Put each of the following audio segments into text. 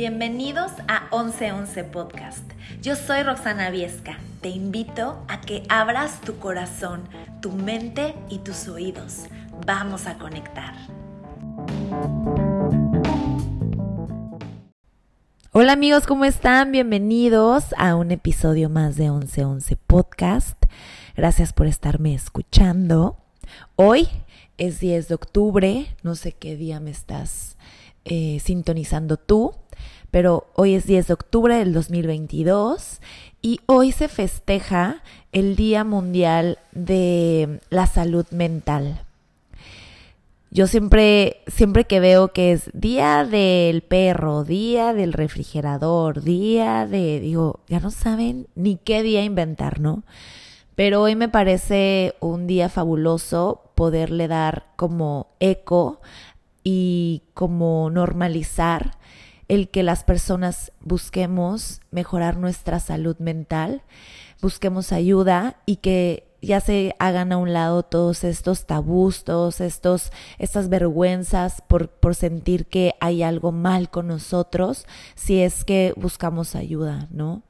Bienvenidos a 1111 Podcast. Yo soy Roxana Viesca. Te invito a que abras tu corazón, tu mente y tus oídos. Vamos a conectar. Hola amigos, ¿cómo están? Bienvenidos a un episodio más de 1111 Podcast. Gracias por estarme escuchando. Hoy es 10 de octubre, no sé qué día me estás eh, sintonizando tú, pero hoy es 10 de octubre del 2022 y hoy se festeja el Día Mundial de la Salud Mental. Yo siempre, siempre que veo que es día del perro, día del refrigerador, día de, digo, ya no saben ni qué día inventar, ¿no? Pero hoy me parece un día fabuloso poderle dar como eco y como normalizar el que las personas busquemos mejorar nuestra salud mental, busquemos ayuda y que ya se hagan a un lado todos estos tabús, todos estos, estas vergüenzas por, por sentir que hay algo mal con nosotros si es que buscamos ayuda, ¿no?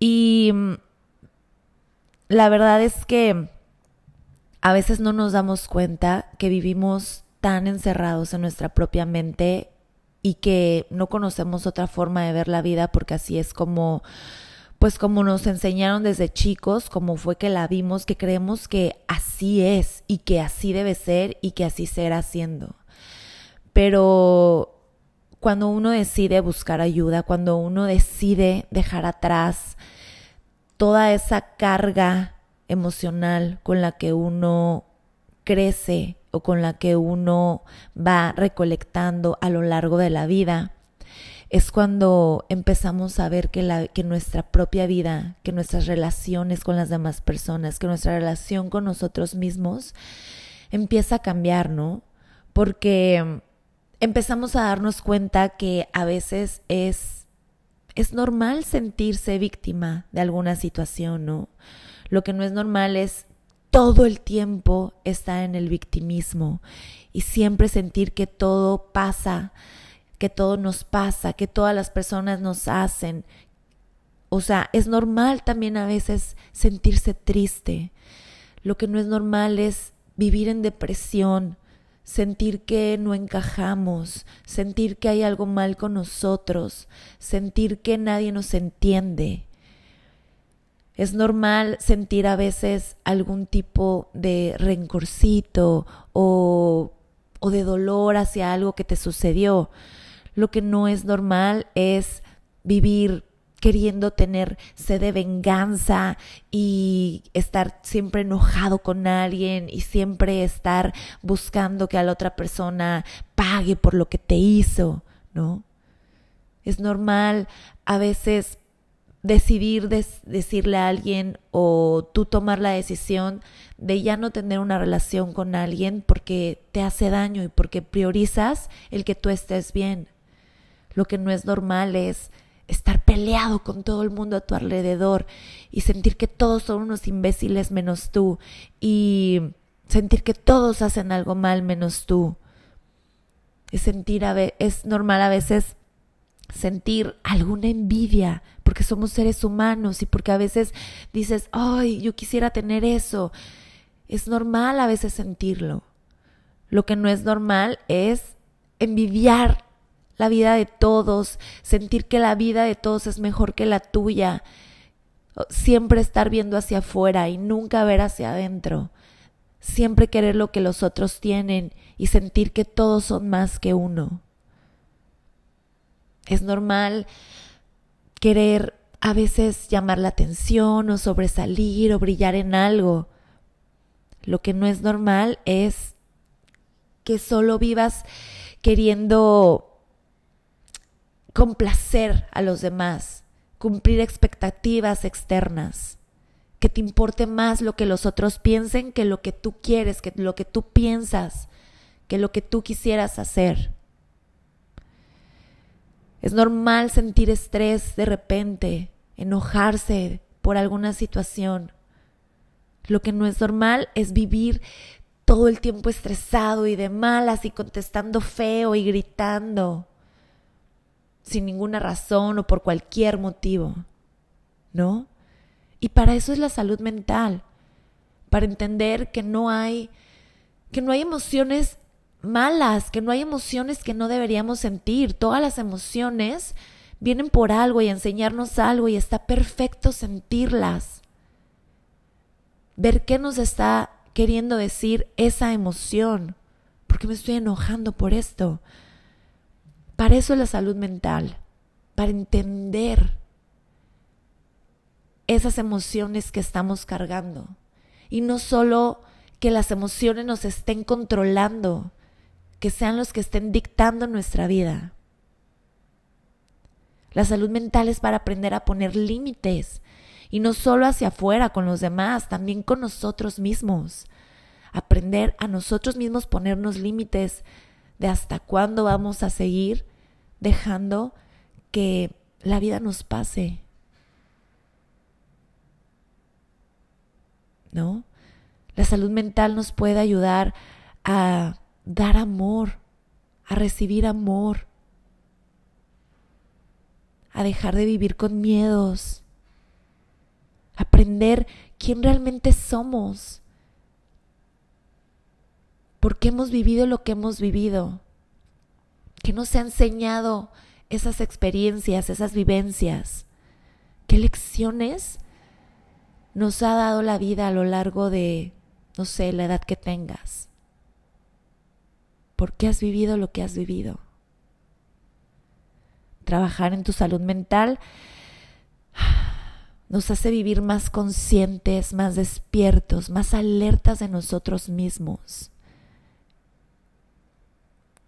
Y mm, la verdad es que a veces no nos damos cuenta que vivimos tan encerrados en nuestra propia mente y que no conocemos otra forma de ver la vida porque así es como pues como nos enseñaron desde chicos, como fue que la vimos, que creemos que así es y que así debe ser y que así será siendo. Pero cuando uno decide buscar ayuda, cuando uno decide dejar atrás toda esa carga emocional con la que uno crece con la que uno va recolectando a lo largo de la vida, es cuando empezamos a ver que, la, que nuestra propia vida, que nuestras relaciones con las demás personas, que nuestra relación con nosotros mismos empieza a cambiar, ¿no? Porque empezamos a darnos cuenta que a veces es, es normal sentirse víctima de alguna situación, ¿no? Lo que no es normal es todo el tiempo estar en el victimismo y siempre sentir que todo pasa, que todo nos pasa, que todas las personas nos hacen. O sea, es normal también a veces sentirse triste. Lo que no es normal es vivir en depresión, sentir que no encajamos, sentir que hay algo mal con nosotros, sentir que nadie nos entiende. Es normal sentir a veces algún tipo de rencorcito o, o de dolor hacia algo que te sucedió. Lo que no es normal es vivir queriendo tener sed de venganza y estar siempre enojado con alguien y siempre estar buscando que a la otra persona pague por lo que te hizo, ¿no? Es normal a veces decidir decirle a alguien o tú tomar la decisión de ya no tener una relación con alguien porque te hace daño y porque priorizas el que tú estés bien. Lo que no es normal es estar peleado con todo el mundo a tu alrededor y sentir que todos son unos imbéciles menos tú y sentir que todos hacen algo mal menos tú. Es sentir a es normal a veces sentir alguna envidia, porque somos seres humanos y porque a veces dices, ay, yo quisiera tener eso. Es normal a veces sentirlo. Lo que no es normal es envidiar la vida de todos, sentir que la vida de todos es mejor que la tuya, siempre estar viendo hacia afuera y nunca ver hacia adentro, siempre querer lo que los otros tienen y sentir que todos son más que uno. Es normal querer a veces llamar la atención o sobresalir o brillar en algo. Lo que no es normal es que solo vivas queriendo complacer a los demás, cumplir expectativas externas, que te importe más lo que los otros piensen que lo que tú quieres, que lo que tú piensas, que lo que tú quisieras hacer. Es normal sentir estrés de repente, enojarse por alguna situación. Lo que no es normal es vivir todo el tiempo estresado y de malas y contestando feo y gritando. sin ninguna razón o por cualquier motivo, ¿no? Y para eso es la salud mental, para entender que no hay que no hay emociones malas, que no hay emociones que no deberíamos sentir. Todas las emociones vienen por algo y enseñarnos algo y está perfecto sentirlas. Ver qué nos está queriendo decir esa emoción. ¿Por qué me estoy enojando por esto? Para eso es la salud mental, para entender esas emociones que estamos cargando. Y no solo que las emociones nos estén controlando, que sean los que estén dictando nuestra vida. La salud mental es para aprender a poner límites y no solo hacia afuera con los demás, también con nosotros mismos. Aprender a nosotros mismos ponernos límites de hasta cuándo vamos a seguir dejando que la vida nos pase. ¿No? La salud mental nos puede ayudar a dar amor, a recibir amor, a dejar de vivir con miedos, aprender quién realmente somos, por qué hemos vivido lo que hemos vivido, qué nos ha enseñado esas experiencias, esas vivencias, qué lecciones nos ha dado la vida a lo largo de, no sé, la edad que tengas. ¿Por qué has vivido lo que has vivido? Trabajar en tu salud mental nos hace vivir más conscientes, más despiertos, más alertas de nosotros mismos.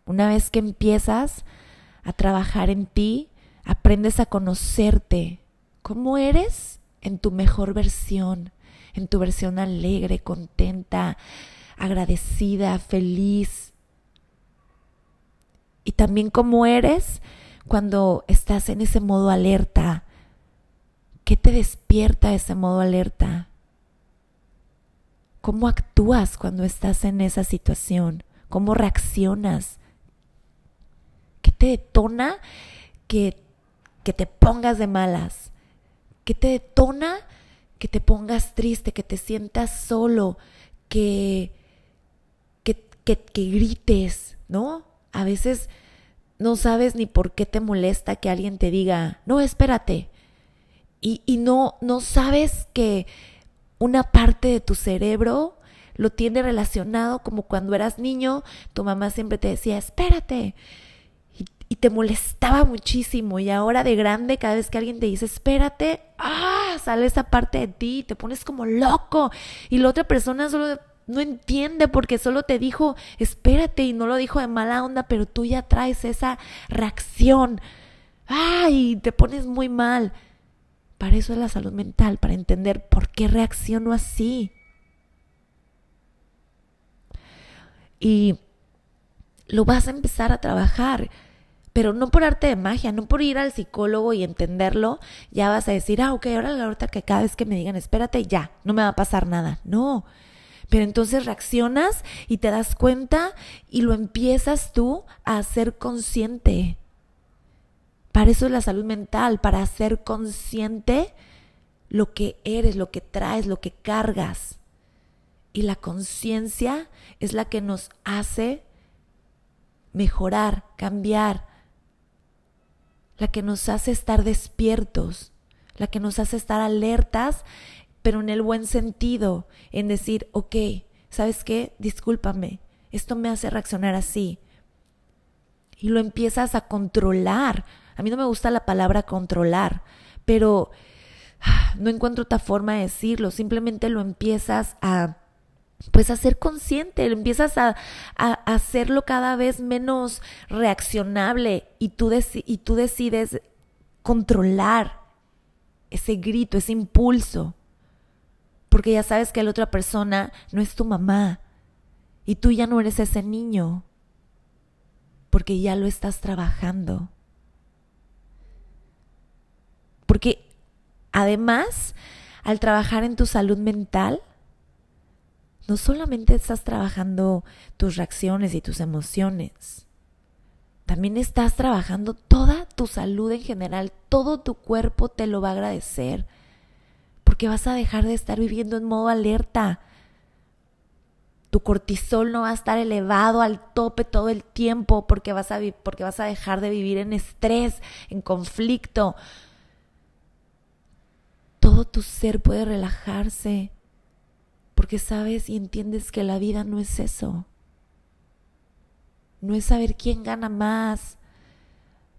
Una vez que empiezas a trabajar en ti, aprendes a conocerte, cómo eres en tu mejor versión, en tu versión alegre, contenta, agradecida, feliz, también cómo eres cuando estás en ese modo alerta. ¿Qué te despierta ese modo alerta? ¿Cómo actúas cuando estás en esa situación? ¿Cómo reaccionas? ¿Qué te detona que, que te pongas de malas? ¿Qué te detona que te pongas triste, que te sientas solo, que, que, que, que grites, ¿no? A veces no sabes ni por qué te molesta que alguien te diga, no, espérate. Y, y no, no sabes que una parte de tu cerebro lo tiene relacionado como cuando eras niño, tu mamá siempre te decía, espérate. Y, te molestaba muchísimo. Y ahora de grande, cada vez que alguien te dice, espérate, ah, sale esa parte de ti, te pones como loco. Y la otra persona solo no entiende porque solo te dijo, espérate y no lo dijo de mala onda, pero tú ya traes esa reacción. Ay, te pones muy mal. Para eso es la salud mental, para entender por qué reacciono así. Y lo vas a empezar a trabajar, pero no por arte de magia, no por ir al psicólogo y entenderlo, ya vas a decir, ah, ok, ahora la hora que cada vez que me digan, espérate, ya, no me va a pasar nada. No, pero entonces reaccionas y te das cuenta y lo empiezas tú a hacer consciente. Para eso es la salud mental, para hacer consciente lo que eres, lo que traes, lo que cargas. Y la conciencia es la que nos hace mejorar, cambiar, la que nos hace estar despiertos, la que nos hace estar alertas pero en el buen sentido, en decir, ok, ¿sabes qué? Discúlpame, esto me hace reaccionar así. Y lo empiezas a controlar. A mí no me gusta la palabra controlar, pero ah, no encuentro otra forma de decirlo. Simplemente lo empiezas a, pues a ser consciente, empiezas a, hacerlo cada vez menos reaccionable y tú decides controlar ese grito, ese impulso porque ya sabes que la otra persona no es tu mamá y tú ya no eres ese niño, porque ya lo estás trabajando. Porque además, al trabajar en tu salud mental, no solamente estás trabajando tus reacciones y tus emociones, también estás trabajando toda tu salud en general, todo tu cuerpo te lo va a agradecer, porque vas a dejar de estar viviendo en modo alerta. Tu cortisol no va a estar elevado al tope todo el tiempo porque vas a, porque vas a dejar de vivir en estrés, en conflicto. Todo tu ser puede relajarse porque sabes y entiendes que la vida no es eso no es saber quién gana más,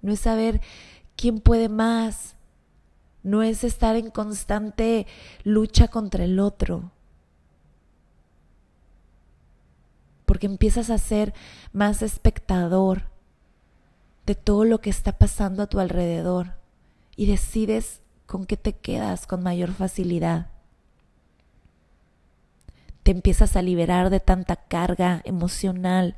no es saber quién puede más, no es estar en constante lucha contra el otro. Porque empiezas a ser más espectador de todo lo que está pasando a tu alrededor y decides con qué te quedas con mayor facilidad. Te empiezas a liberar de tanta carga emocional,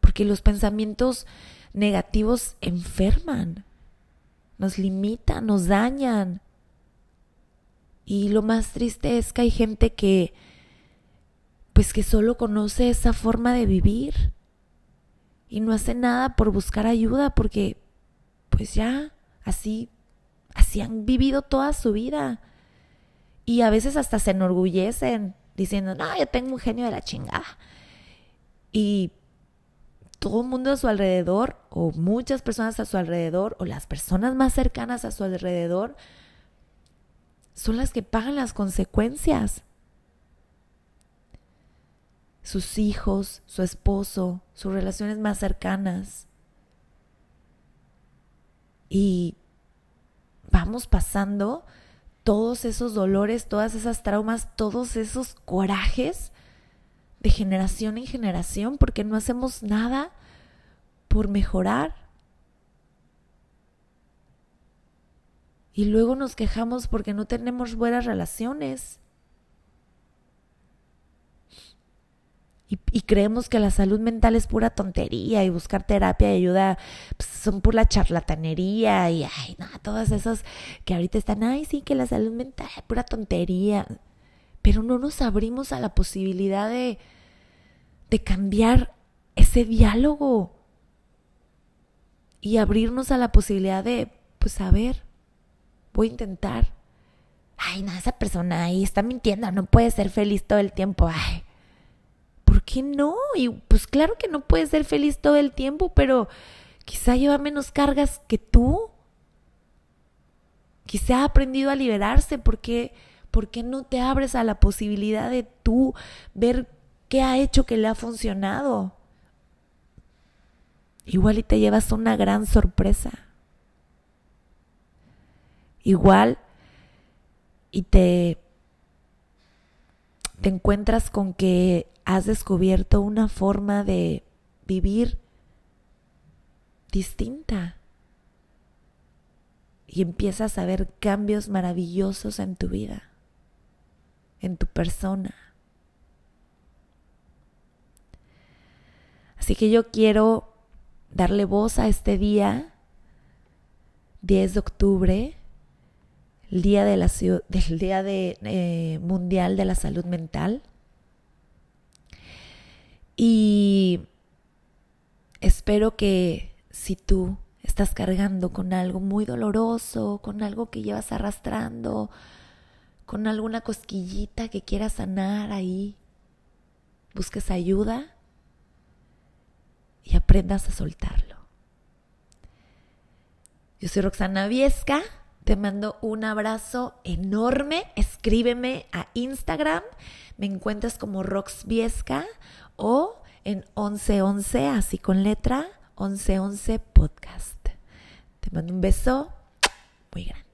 porque los pensamientos negativos enferman, nos limitan, nos dañan. Y lo más triste es que hay gente que pues que solo conoce esa forma de vivir y no hace nada por buscar ayuda porque pues ya así así han vivido toda su vida. Y a veces hasta se enorgullecen diciendo, "No, yo tengo un genio de la chingada." Y todo el mundo a su alrededor, o muchas personas a su alrededor, o las personas más cercanas a su alrededor, son las que pagan las consecuencias. Sus hijos, su esposo, sus relaciones más cercanas. Y vamos pasando todos esos dolores, todas esas traumas, todos esos corajes de generación en generación porque no hacemos nada por mejorar. Y luego nos quejamos porque no tenemos buenas relaciones. Y, creemos que la salud mental es pura tontería y buscar terapia y ayuda pues, son pura charlatanería y ay, nada, todas esas que ahorita están, ay, sí, que la salud mental es pura tontería pero no nos abrimos a la posibilidad de, de cambiar ese diálogo y abrirnos a la posibilidad de, pues a ver, voy a intentar. Ay, no, esa persona ahí está mintiendo, no puede ser feliz todo el tiempo. Ay, ¿por qué no? Y pues claro que no puede ser feliz todo el tiempo, pero quizá lleva menos cargas que tú. Quizá ha aprendido a liberarse porque ¿por qué no te abres a la posibilidad de tú ver qué ha hecho que le ha funcionado? Igual y te llevas una gran sorpresa. Igual y te, te encuentras con que has descubierto una forma de vivir distinta y empiezas a ver cambios maravillosos en tu vida en tu persona. Así que yo quiero darle voz a este día, 10 de octubre, el día, día de, eh, mundial de la salud mental. Y espero que si tú estás cargando con algo muy doloroso, con algo que llevas arrastrando, con alguna cosquillita que quieras sanar ahí, busques ayuda y aprendas a soltarlo. Yo soy Roxana Viesca, te mando un abrazo enorme, escríbeme a Instagram, me encuentras como Rox Viesca o en 1111, así con letra, 1111 podcast. Te mando un beso muy grande.